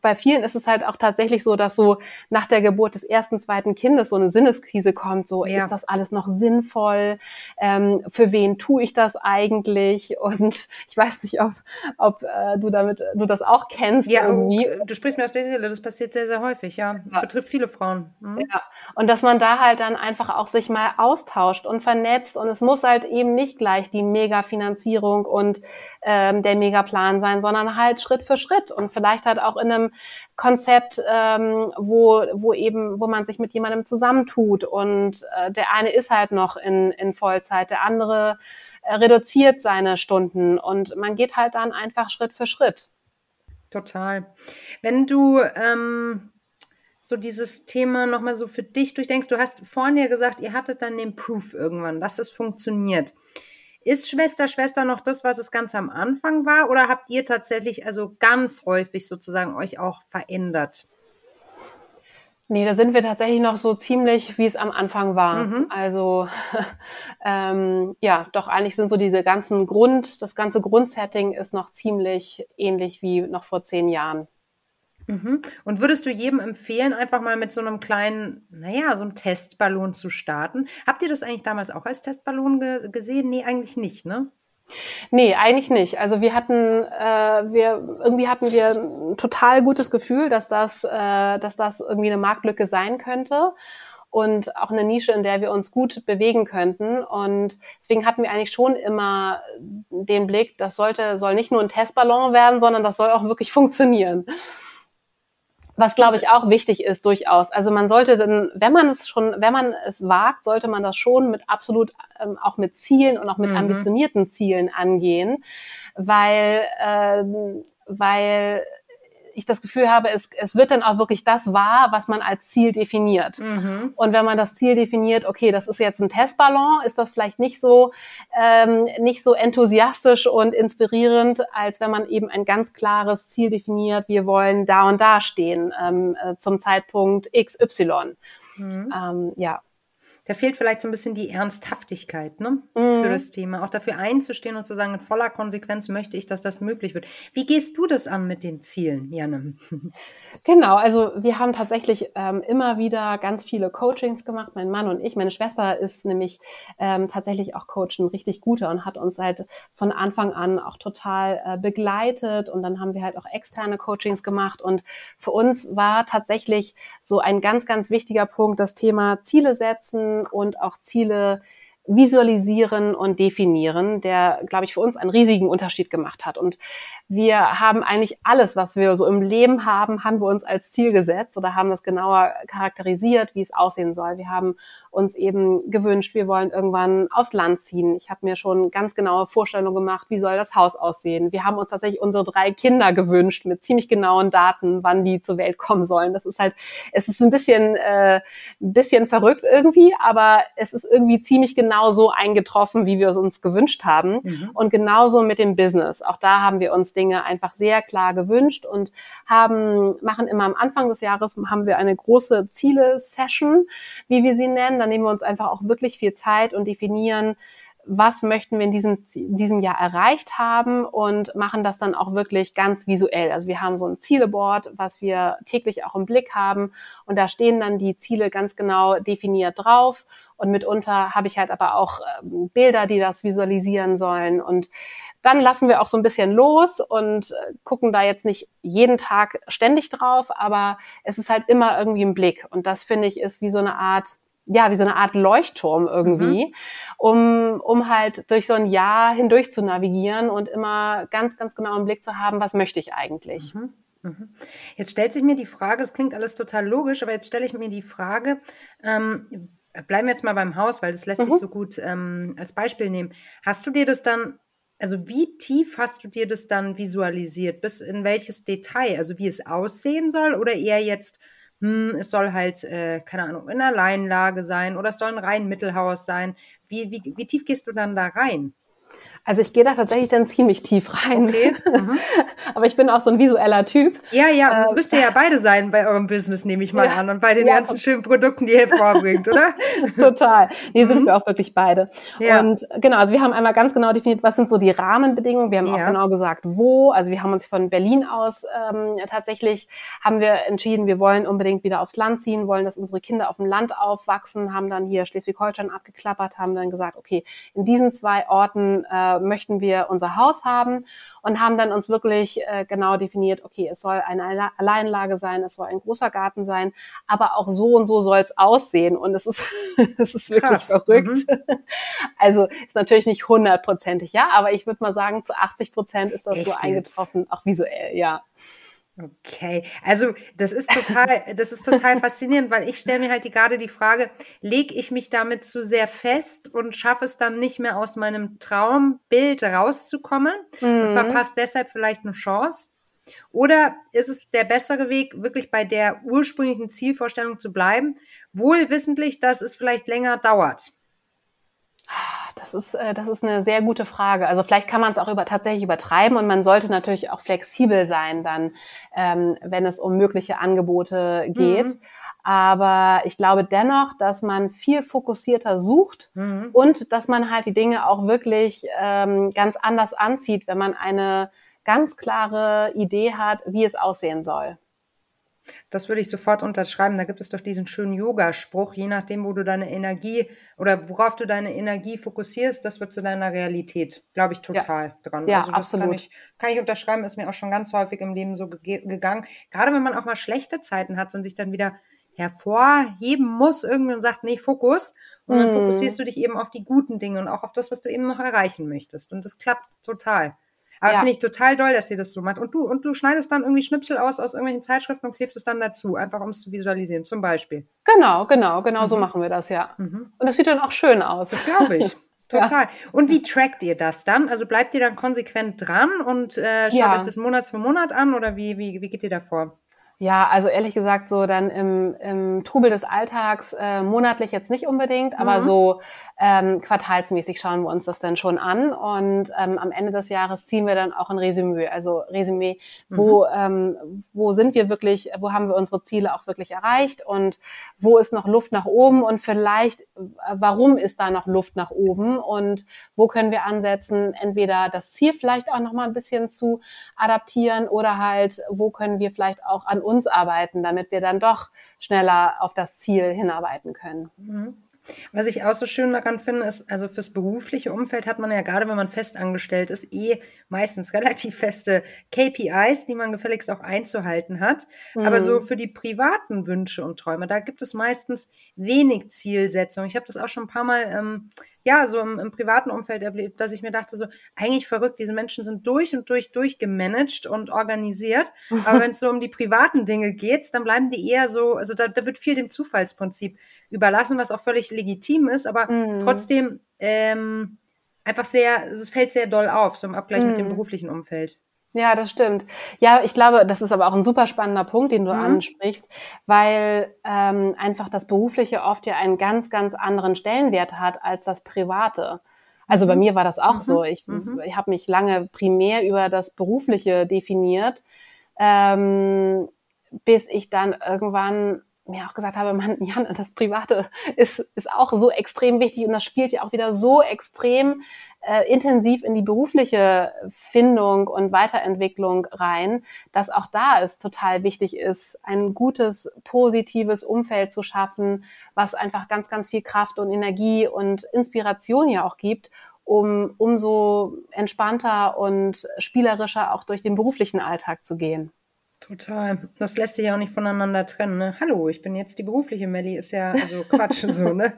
Speaker 2: bei vielen ist es halt auch tatsächlich so, dass so nach der Geburt des ersten, zweiten Kindes so eine Sinneskrise kommt. So, ja. ist das alles noch sinnvoll? Ähm, für wen tue ich das eigentlich? Und ich weiß nicht, ob, ob äh, du damit, du das auch kennst
Speaker 1: ja, irgendwie. Du sprichst mir aus der Seele, das passiert sehr, sehr häufig, ja. ja. Betrifft viele Frauen.
Speaker 2: Mhm. Ja. Und dass man da halt dann einfach auch sich mal austauscht und vernetzt. Und es muss halt eben nicht gleich die Mega-Finanzierung und ähm, der Megaplan sein, sondern halt Schritt für Schritt und vielleicht halt auch in einem Konzept, ähm, wo, wo eben, wo man sich mit jemandem zusammentut und äh, der eine ist halt noch in, in Vollzeit, der andere äh, reduziert seine Stunden und man geht halt dann einfach Schritt für Schritt.
Speaker 1: Total. Wenn du ähm, so dieses Thema nochmal so für dich durchdenkst, du hast vorhin ja gesagt, ihr hattet dann den Proof irgendwann, dass es funktioniert. Ist Schwester, Schwester noch das, was es ganz am Anfang war? Oder habt ihr tatsächlich also ganz häufig sozusagen euch auch verändert?
Speaker 2: Nee, da sind wir tatsächlich noch so ziemlich, wie es am Anfang war. Mhm. Also ähm, ja, doch eigentlich sind so diese ganzen Grund, das ganze Grundsetting ist noch ziemlich ähnlich wie noch vor zehn Jahren.
Speaker 1: Mhm. Und würdest du jedem empfehlen, einfach mal mit so einem kleinen, naja, so einem Testballon zu starten? Habt ihr das eigentlich damals auch als Testballon ge gesehen? Nee, eigentlich nicht, ne?
Speaker 2: Nee, eigentlich nicht. Also wir hatten, äh, wir irgendwie hatten wir ein total gutes Gefühl, dass das, äh, dass das irgendwie eine Marktlücke sein könnte und auch eine Nische, in der wir uns gut bewegen könnten. Und deswegen hatten wir eigentlich schon immer den Blick, das sollte, soll nicht nur ein Testballon werden, sondern das soll auch wirklich funktionieren. Was glaube ich auch wichtig ist durchaus. Also man sollte dann, wenn man es schon, wenn man es wagt, sollte man das schon mit absolut ähm, auch mit Zielen und auch mit mhm. ambitionierten Zielen angehen, weil äh, weil ich das Gefühl habe, es, es wird dann auch wirklich das wahr, was man als Ziel definiert. Mhm. Und wenn man das Ziel definiert, okay, das ist jetzt ein Testballon, ist das vielleicht nicht so ähm, nicht so enthusiastisch und inspirierend, als wenn man eben ein ganz klares Ziel definiert. Wir wollen da und da stehen ähm, äh, zum Zeitpunkt XY. Mhm. Ähm, ja
Speaker 1: da fehlt vielleicht so ein bisschen die Ernsthaftigkeit ne, mhm. für das Thema. Auch dafür einzustehen und zu sagen, in voller Konsequenz möchte ich, dass das möglich wird. Wie gehst du das an mit den Zielen, Janne?
Speaker 2: Genau, also wir haben tatsächlich ähm, immer wieder ganz viele Coachings gemacht, mein Mann und ich. Meine Schwester ist nämlich ähm, tatsächlich auch Coach, ein richtig guter und hat uns halt von Anfang an auch total äh, begleitet. Und dann haben wir halt auch externe Coachings gemacht. Und für uns war tatsächlich so ein ganz, ganz wichtiger Punkt das Thema Ziele setzen und auch Ziele visualisieren und definieren, der, glaube ich, für uns einen riesigen Unterschied gemacht hat. Und wir haben eigentlich alles, was wir so im Leben haben, haben wir uns als Ziel gesetzt oder haben das genauer charakterisiert, wie es aussehen soll. Wir haben uns eben gewünscht, wir wollen irgendwann aufs Land ziehen. Ich habe mir schon ganz genaue Vorstellungen gemacht, wie soll das Haus aussehen. Wir haben uns tatsächlich unsere drei Kinder gewünscht mit ziemlich genauen Daten, wann die zur Welt kommen sollen. Das ist halt, es ist ein bisschen, äh, ein bisschen verrückt irgendwie, aber es ist irgendwie ziemlich genau so eingetroffen, wie wir es uns gewünscht haben. Mhm. Und genauso mit dem Business. Auch da haben wir uns Dinge einfach sehr klar gewünscht und haben, machen immer am Anfang des Jahres haben wir eine große Ziele-Session, wie wir sie nennen. Da nehmen wir uns einfach auch wirklich viel Zeit und definieren, was möchten wir in diesem, diesem Jahr erreicht haben und machen das dann auch wirklich ganz visuell. Also wir haben so ein Zieleboard, was wir täglich auch im Blick haben und da stehen dann die Ziele ganz genau definiert drauf und mitunter habe ich halt aber auch ähm, Bilder, die das visualisieren sollen und dann lassen wir auch so ein bisschen los und äh, gucken da jetzt nicht jeden Tag ständig drauf, aber es ist halt immer irgendwie im Blick und das finde ich ist wie so eine Art ja, wie so eine Art Leuchtturm irgendwie, mhm. um, um halt durch so ein Jahr hindurch zu navigieren und immer ganz, ganz genau im Blick zu haben, was möchte ich eigentlich. Mhm.
Speaker 1: mhm. Jetzt stellt sich mir die Frage, das klingt alles total logisch, aber jetzt stelle ich mir die Frage, ähm, bleiben wir jetzt mal beim Haus, weil das lässt mhm. sich so gut ähm, als Beispiel nehmen. Hast du dir das dann, also wie tief hast du dir das dann visualisiert? Bis in welches Detail? Also wie es aussehen soll oder eher jetzt hm, es soll halt, äh, keine Ahnung, in einer Laienlage sein oder es soll ein rein Mittelhaus sein. Wie, wie, wie tief gehst du dann da rein?
Speaker 2: Also ich gehe da tatsächlich dann ziemlich tief rein. Okay. Mhm. Aber ich bin auch so ein visueller Typ.
Speaker 1: Ja, ja, ähm, müsst ihr ja beide sein bei eurem Business, nehme ich mal ja, an. Und bei den ja, ganzen schönen Produkten, die ihr vorbringt, oder?
Speaker 2: Total. Mhm. sind wir auch wirklich beide. Ja. Und genau, also wir haben einmal ganz genau definiert, was sind so die Rahmenbedingungen. Wir haben auch genau gesagt, wo. Also wir haben uns von Berlin aus ähm, tatsächlich haben wir entschieden, wir wollen unbedingt wieder aufs Land ziehen, wollen, dass unsere Kinder auf dem Land aufwachsen, haben dann hier Schleswig-Holstein abgeklappert, haben dann gesagt, okay, in diesen zwei Orten äh, möchten wir unser Haus haben und haben dann uns wirklich äh, genau definiert, okay, es soll eine Alleinlage sein, es soll ein großer Garten sein, aber auch so und so soll es aussehen und es ist, es ist wirklich Krass. verrückt. Mhm. Also ist natürlich nicht hundertprozentig, ja, aber ich würde mal sagen, zu 80 Prozent ist das Echt so eingetroffen, jetzt? auch visuell, ja.
Speaker 1: Okay, also das ist total, das ist total faszinierend, weil ich stelle mir halt die, gerade die Frage, lege ich mich damit zu sehr fest und schaffe es dann nicht mehr aus meinem Traumbild rauszukommen mhm. und verpasse deshalb vielleicht eine Chance? Oder ist es der bessere Weg, wirklich bei der ursprünglichen Zielvorstellung zu bleiben, wohl wissentlich, dass es vielleicht länger dauert?
Speaker 2: Das ist, äh, das ist eine sehr gute Frage. Also vielleicht kann man es auch über, tatsächlich übertreiben und man sollte natürlich auch flexibel sein dann, ähm, wenn es um mögliche Angebote geht. Mhm. Aber ich glaube dennoch, dass man viel fokussierter sucht mhm. und dass man halt die Dinge auch wirklich ähm, ganz anders anzieht, wenn man eine ganz klare Idee hat, wie es aussehen soll.
Speaker 1: Das würde ich sofort unterschreiben. Da gibt es doch diesen schönen Yoga-Spruch, je nachdem, wo du deine Energie oder worauf du deine Energie fokussierst, das wird zu deiner Realität. Glaube ich total ja. dran.
Speaker 2: Ja, also absolut.
Speaker 1: Kann ich, kann ich unterschreiben, ist mir auch schon ganz häufig im Leben so ge gegangen. Gerade wenn man auch mal schlechte Zeiten hat und sich dann wieder hervorheben muss, irgendwann sagt, nee, Fokus. Und dann mm. fokussierst du dich eben auf die guten Dinge und auch auf das, was du eben noch erreichen möchtest. Und das klappt total. Aber ja. finde ich total doll, dass ihr das so macht. Und du, und du schneidest dann irgendwie Schnipsel aus aus irgendwelchen Zeitschriften und klebst es dann dazu, einfach um es zu visualisieren, zum Beispiel.
Speaker 2: Genau, genau, genau mhm. so machen wir das, ja. Mhm. Und das sieht dann auch schön aus.
Speaker 1: Das glaube ich. Total. Ja. Und wie trackt ihr das dann? Also bleibt ihr dann konsequent dran und äh, schaut ja. euch das Monat für Monat an oder wie, wie, wie geht ihr da vor?
Speaker 2: Ja, also ehrlich gesagt, so dann im, im Trubel des Alltags äh, monatlich jetzt nicht unbedingt, aber mhm. so ähm, quartalsmäßig schauen wir uns das dann schon an und ähm, am Ende des Jahres ziehen wir dann auch ein Resümee, also Resümee, wo, mhm. ähm, wo sind wir wirklich, wo haben wir unsere Ziele auch wirklich erreicht und wo ist noch Luft nach oben und vielleicht, äh, warum ist da noch Luft nach oben und wo können wir ansetzen, entweder das Ziel vielleicht auch noch mal ein bisschen zu adaptieren oder halt, wo können wir vielleicht auch an uns arbeiten, damit wir dann doch schneller auf das Ziel hinarbeiten können.
Speaker 1: Mhm. Was ich auch so schön daran finde, ist, also fürs berufliche Umfeld hat man ja gerade, wenn man festangestellt ist, eh meistens relativ feste KPIs, die man gefälligst auch einzuhalten hat. Mhm. Aber so mhm. für die privaten Wünsche und Träume, da gibt es meistens wenig Zielsetzung. Ich habe das auch schon ein paar Mal ähm, ja, so im, im privaten Umfeld erlebt, dass ich mir dachte, so, eigentlich verrückt, diese Menschen sind durch und durch durchgemanagt und organisiert. Aber wenn es so um die privaten Dinge geht, dann bleiben die eher so, also da, da wird viel dem Zufallsprinzip überlassen, was auch völlig legitim ist, aber mhm. trotzdem ähm, einfach sehr, es fällt sehr doll auf, so im Abgleich mhm. mit dem mhm. beruflichen Umfeld.
Speaker 2: Ja, das stimmt. Ja, ich glaube, das ist aber auch ein super spannender Punkt, den du mhm. ansprichst, weil ähm, einfach das Berufliche oft ja einen ganz, ganz anderen Stellenwert hat als das Private. Also bei mhm. mir war das auch mhm. so. Ich, mhm. ich habe mich lange primär über das Berufliche definiert, ähm, bis ich dann irgendwann mir auch gesagt habe, man, Jan, das Private ist, ist auch so extrem wichtig und das spielt ja auch wieder so extrem äh, intensiv in die berufliche Findung und Weiterentwicklung rein, dass auch da es total wichtig ist, ein gutes, positives Umfeld zu schaffen, was einfach ganz, ganz viel Kraft und Energie und Inspiration ja auch gibt, um umso entspannter und spielerischer auch durch den beruflichen Alltag zu gehen.
Speaker 1: Total. Das lässt sich ja auch nicht voneinander trennen. Ne? Hallo, ich bin jetzt die berufliche Melli, ist ja also Quatsch so, ne?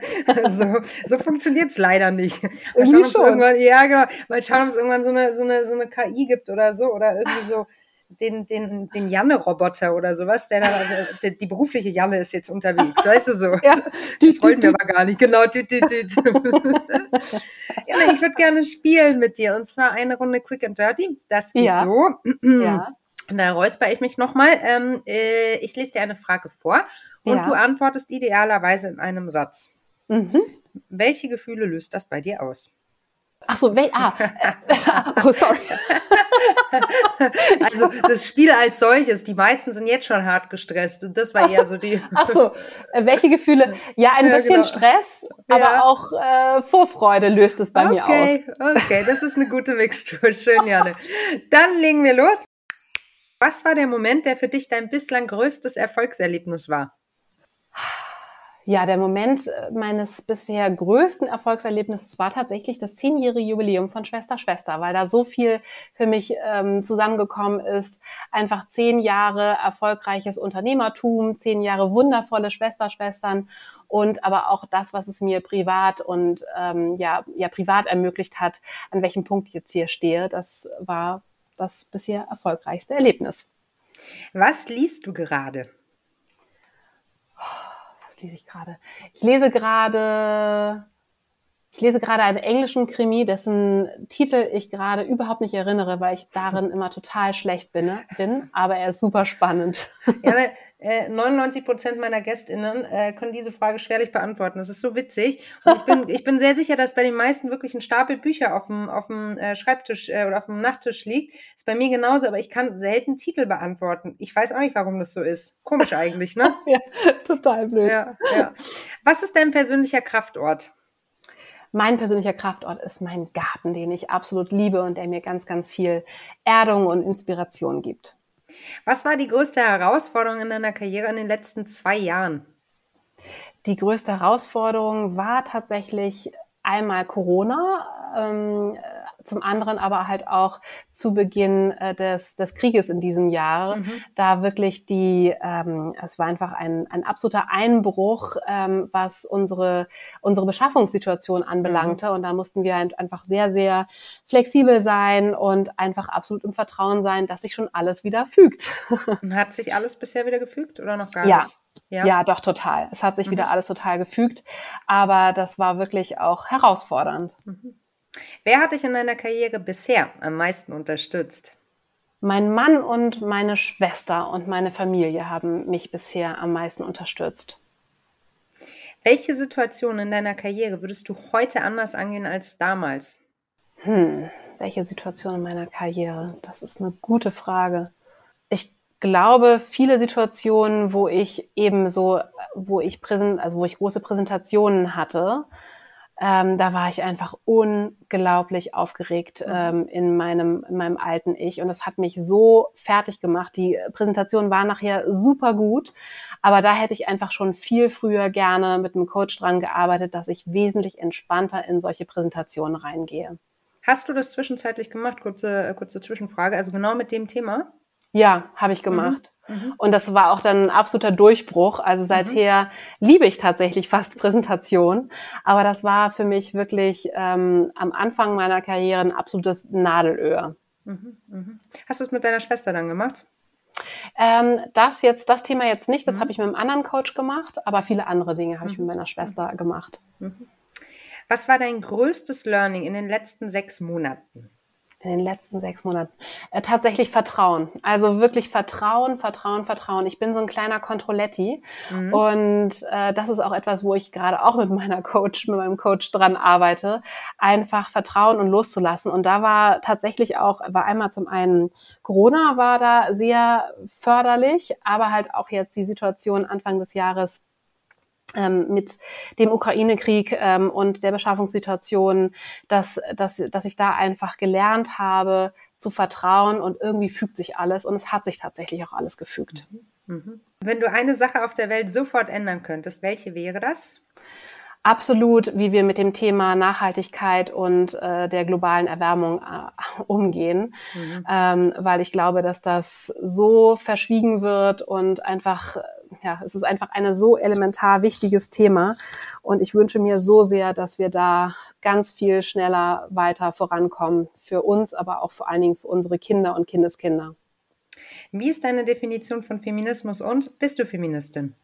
Speaker 1: so, so funktioniert es leider nicht. Mal schauen, schon. irgendwann, ja, genau. Mal schauen, ob es irgendwann so eine, so, eine, so eine KI gibt oder so oder irgendwie so den, den, den Janne-Roboter oder sowas, der da, der, die berufliche Janne ist jetzt unterwegs, weißt du so. Ja, das wollten wir aber gar nicht, genau. ja, ich würde gerne spielen mit dir und zwar eine Runde Quick and Dirty. Das geht ja. so. ja. Da räusper ich mich nochmal. Ähm, äh, ich lese dir eine Frage vor und ja. du antwortest idealerweise in einem Satz. Mhm. Welche Gefühle löst das bei dir aus?
Speaker 2: Ach so, wel ah, oh sorry.
Speaker 1: also das Spiel als solches, die meisten sind jetzt schon hart gestresst und das war ach eher so, so die.
Speaker 2: Ach so, äh, welche Gefühle? Ja, ein ja, bisschen genau. Stress, aber ja. auch äh, Vorfreude löst es bei
Speaker 1: okay,
Speaker 2: mir aus.
Speaker 1: Okay, das ist eine gute Mixtur. Schön, Janne. Dann legen wir los. Was war der Moment, der für dich dein bislang größtes Erfolgserlebnis war?
Speaker 2: Ja, der Moment äh, meines bisher größten Erfolgserlebnisses war tatsächlich das zehnjährige Jubiläum von Schwester Schwester, weil da so viel für mich ähm, zusammengekommen ist. Einfach zehn Jahre erfolgreiches Unternehmertum, zehn Jahre wundervolle Schwester-Schwestern und aber auch das, was es mir privat und ähm, ja, ja privat ermöglicht hat, an welchem Punkt ich jetzt hier stehe. Das war das bisher erfolgreichste Erlebnis.
Speaker 1: Was liest du gerade?
Speaker 2: Was lese ich gerade? Ich lese gerade ich lese gerade einen englischen Krimi, dessen Titel ich gerade überhaupt nicht erinnere, weil ich darin immer total schlecht bin, bin aber er ist super spannend.
Speaker 1: Ja, äh, 99 Prozent meiner GästInnen äh, können diese Frage schwerlich beantworten. Das ist so witzig. Und ich bin, ich bin sehr sicher, dass bei den meisten wirklich ein Stapel Bücher auf dem, auf dem äh, Schreibtisch äh, oder auf dem Nachttisch liegt. Ist bei mir genauso, aber ich kann selten Titel beantworten. Ich weiß auch nicht, warum das so ist. Komisch eigentlich, ne?
Speaker 2: ja, total blöd. Ja,
Speaker 1: ja. Was ist dein persönlicher Kraftort?
Speaker 2: Mein persönlicher Kraftort ist mein Garten, den ich absolut liebe und der mir ganz, ganz viel Erdung und Inspiration gibt.
Speaker 1: Was war die größte Herausforderung in deiner Karriere in den letzten zwei Jahren?
Speaker 2: Die größte Herausforderung war tatsächlich einmal Corona. Ähm, zum anderen aber halt auch zu Beginn äh, des, des Krieges in diesem Jahr, mhm. da wirklich die, ähm, es war einfach ein, ein absoluter Einbruch, ähm, was unsere, unsere Beschaffungssituation anbelangte. Mhm. Und da mussten wir einfach sehr, sehr flexibel sein und einfach absolut im Vertrauen sein, dass sich schon alles wieder fügt.
Speaker 1: Und hat sich alles bisher wieder gefügt oder noch gar
Speaker 2: ja.
Speaker 1: nicht?
Speaker 2: Ja. ja, doch total. Es hat sich mhm. wieder alles total gefügt, aber das war wirklich auch herausfordernd. Mhm.
Speaker 1: Wer hat dich in deiner Karriere bisher am meisten unterstützt?
Speaker 2: Mein Mann und meine Schwester und meine Familie haben mich bisher am meisten unterstützt.
Speaker 1: Welche Situation in deiner Karriere würdest du heute anders angehen als damals?
Speaker 2: Hm, welche Situation in meiner Karriere? Das ist eine gute Frage. Glaube, viele Situationen, wo ich eben so, wo ich präsent, also wo ich große Präsentationen hatte, ähm, da war ich einfach unglaublich aufgeregt mhm. ähm, in, meinem, in meinem alten Ich. Und das hat mich so fertig gemacht. Die Präsentation war nachher super gut, aber da hätte ich einfach schon viel früher gerne mit einem Coach dran gearbeitet, dass ich wesentlich entspannter in solche Präsentationen reingehe.
Speaker 1: Hast du das zwischenzeitlich gemacht? Kurze, kurze Zwischenfrage. Also genau mit dem Thema?
Speaker 2: Ja, habe ich mhm. gemacht. Mhm. Und das war auch dann ein absoluter Durchbruch. Also mhm. seither mhm. liebe ich tatsächlich fast Präsentation. Aber das war für mich wirklich ähm, am Anfang meiner Karriere ein absolutes Nadelöhr.
Speaker 1: Mhm. mhm. Hast du es mit deiner Schwester dann gemacht?
Speaker 2: Ähm, das jetzt, das Thema jetzt nicht, das habe ich mit einem anderen Coach gemacht, aber viele andere Dinge habe ich mit meiner Schwester gemacht.
Speaker 1: Was war dein größtes Learning in den letzten sechs Monaten?
Speaker 2: In den letzten sechs Monaten? Äh, tatsächlich Vertrauen. Also wirklich Vertrauen, Vertrauen, Vertrauen. Ich bin so ein kleiner Controletti mhm. und äh, das ist auch etwas, wo ich gerade auch mit meiner Coach, mit meinem Coach dran arbeite, einfach Vertrauen und loszulassen. Und da war tatsächlich auch, war einmal zum einen Corona war da sehr förderlich, aber halt auch jetzt die Situation Anfang des Jahres mit dem Ukraine-Krieg ähm, und der Beschaffungssituation, dass, dass, dass ich da einfach gelernt habe zu vertrauen und irgendwie fügt sich alles und es hat sich tatsächlich auch alles gefügt.
Speaker 1: Mhm. mhm. Wenn du eine Sache auf der Welt sofort ändern könntest, welche wäre das?
Speaker 2: absolut, wie wir mit dem Thema Nachhaltigkeit und äh, der globalen Erwärmung äh, umgehen, mhm. ähm, weil ich glaube, dass das so verschwiegen wird und einfach, ja, es ist einfach ein so elementar wichtiges Thema und ich wünsche mir so sehr, dass wir da ganz viel schneller weiter vorankommen für uns, aber auch vor allen Dingen für unsere Kinder und Kindeskinder.
Speaker 1: Wie ist deine Definition von Feminismus und bist du Feministin?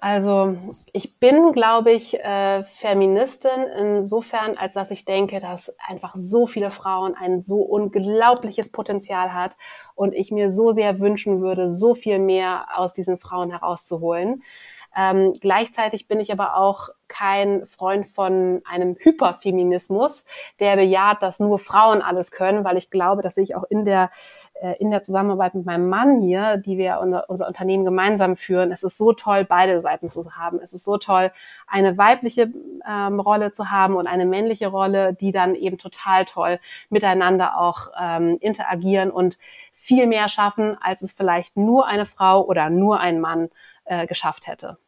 Speaker 2: Also ich bin, glaube ich, äh, Feministin insofern, als dass ich denke, dass einfach so viele Frauen ein so unglaubliches Potenzial hat und ich mir so sehr wünschen würde, so viel mehr aus diesen Frauen herauszuholen. Ähm, gleichzeitig bin ich aber auch kein Freund von einem Hyperfeminismus, der bejaht, dass nur Frauen alles können, weil ich glaube, dass ich auch in der, in der Zusammenarbeit mit meinem Mann hier, die wir unser, unser Unternehmen gemeinsam führen, es ist so toll, beide Seiten zu haben. Es ist so toll, eine weibliche ähm, Rolle zu haben und eine männliche Rolle, die dann eben total toll miteinander auch ähm, interagieren und viel mehr schaffen, als es vielleicht nur eine Frau oder nur ein Mann äh, geschafft hätte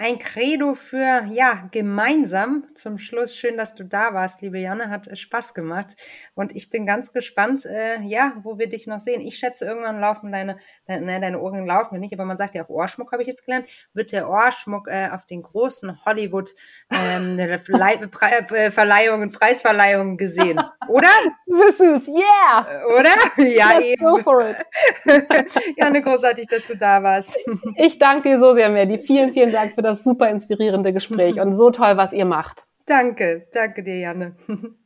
Speaker 1: ein Credo für, ja, gemeinsam. Zum Schluss schön, dass du da warst, liebe Janne, hat Spaß gemacht. Und ich bin ganz gespannt, äh, ja, wo wir dich noch sehen. Ich schätze, irgendwann laufen deine, deine, ne, deine Ohren laufen wir nicht, aber man sagt ja auch Ohrschmuck, habe ich jetzt gelernt, wird der Ohrschmuck äh, auf den großen Hollywood ähm, äh, Verleihungen, Preisverleihungen gesehen, oder?
Speaker 2: Das ist, yeah!
Speaker 1: Oder?
Speaker 2: Ja, Let's eben. Go for it.
Speaker 1: Janne, großartig, dass du da warst.
Speaker 2: Ich danke dir so sehr, Melly. Vielen, vielen Dank für das das super inspirierende Gespräch und so toll, was ihr macht.
Speaker 1: Danke, danke dir, Janne.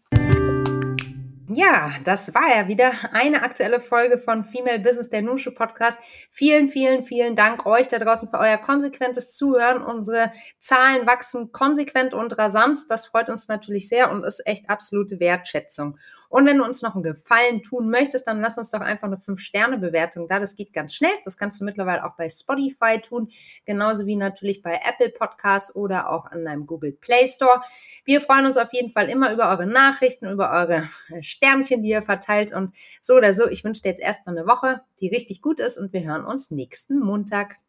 Speaker 1: Ja, das war ja wieder eine aktuelle Folge von Female Business, der Nushu Podcast. Vielen, vielen, vielen Dank euch da draußen für euer konsequentes Zuhören. Unsere Zahlen wachsen konsequent und rasant. Das freut uns natürlich sehr und ist echt absolute Wertschätzung. Und wenn du uns noch einen Gefallen tun möchtest, dann lass uns doch einfach eine 5-Sterne-Bewertung da. Das geht ganz schnell. Das kannst du mittlerweile auch bei Spotify tun, genauso wie natürlich bei Apple Podcasts oder auch an deinem Google Play Store. Wir freuen uns auf jeden Fall immer über eure Nachrichten, über eure Sternchen, die ihr verteilt. Und so oder so, ich wünsche dir jetzt erstmal eine Woche, die richtig gut ist und wir hören uns nächsten Montag.